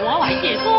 我来解说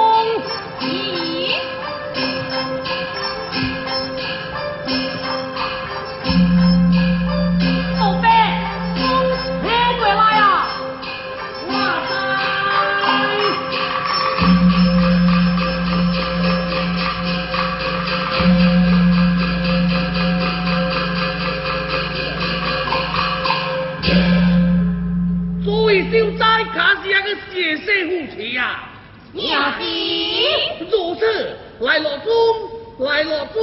你。如此，来了中，来了中。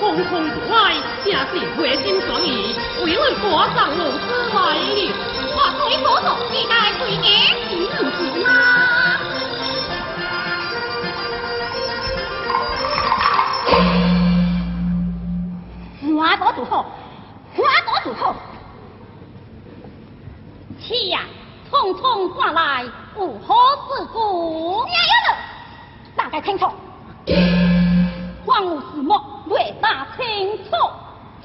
空空如来，正是回心转意，为我歌颂无私爱。花开果熟，期待对你，情如吗？我朵就好，我朵就好。是呀，匆匆赶来，有何事故？大家清楚，荒芜寂末。清楚，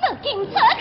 这警察。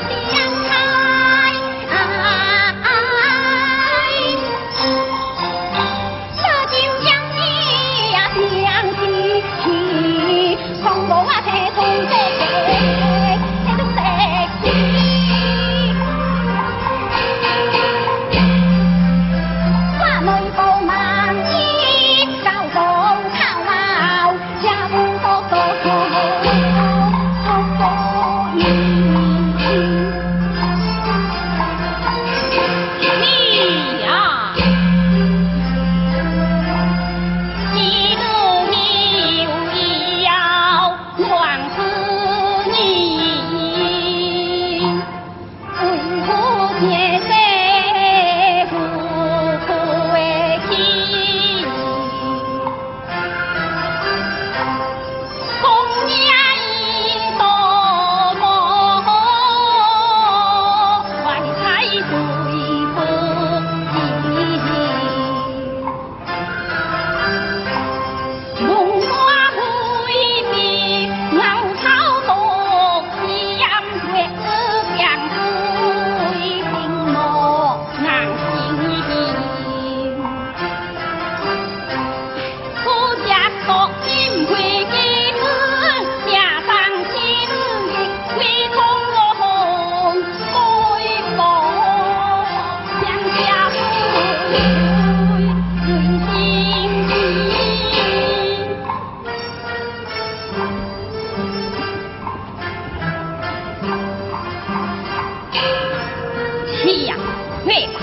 baby.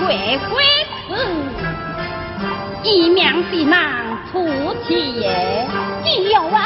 为归子，一面是那出奇的，只有我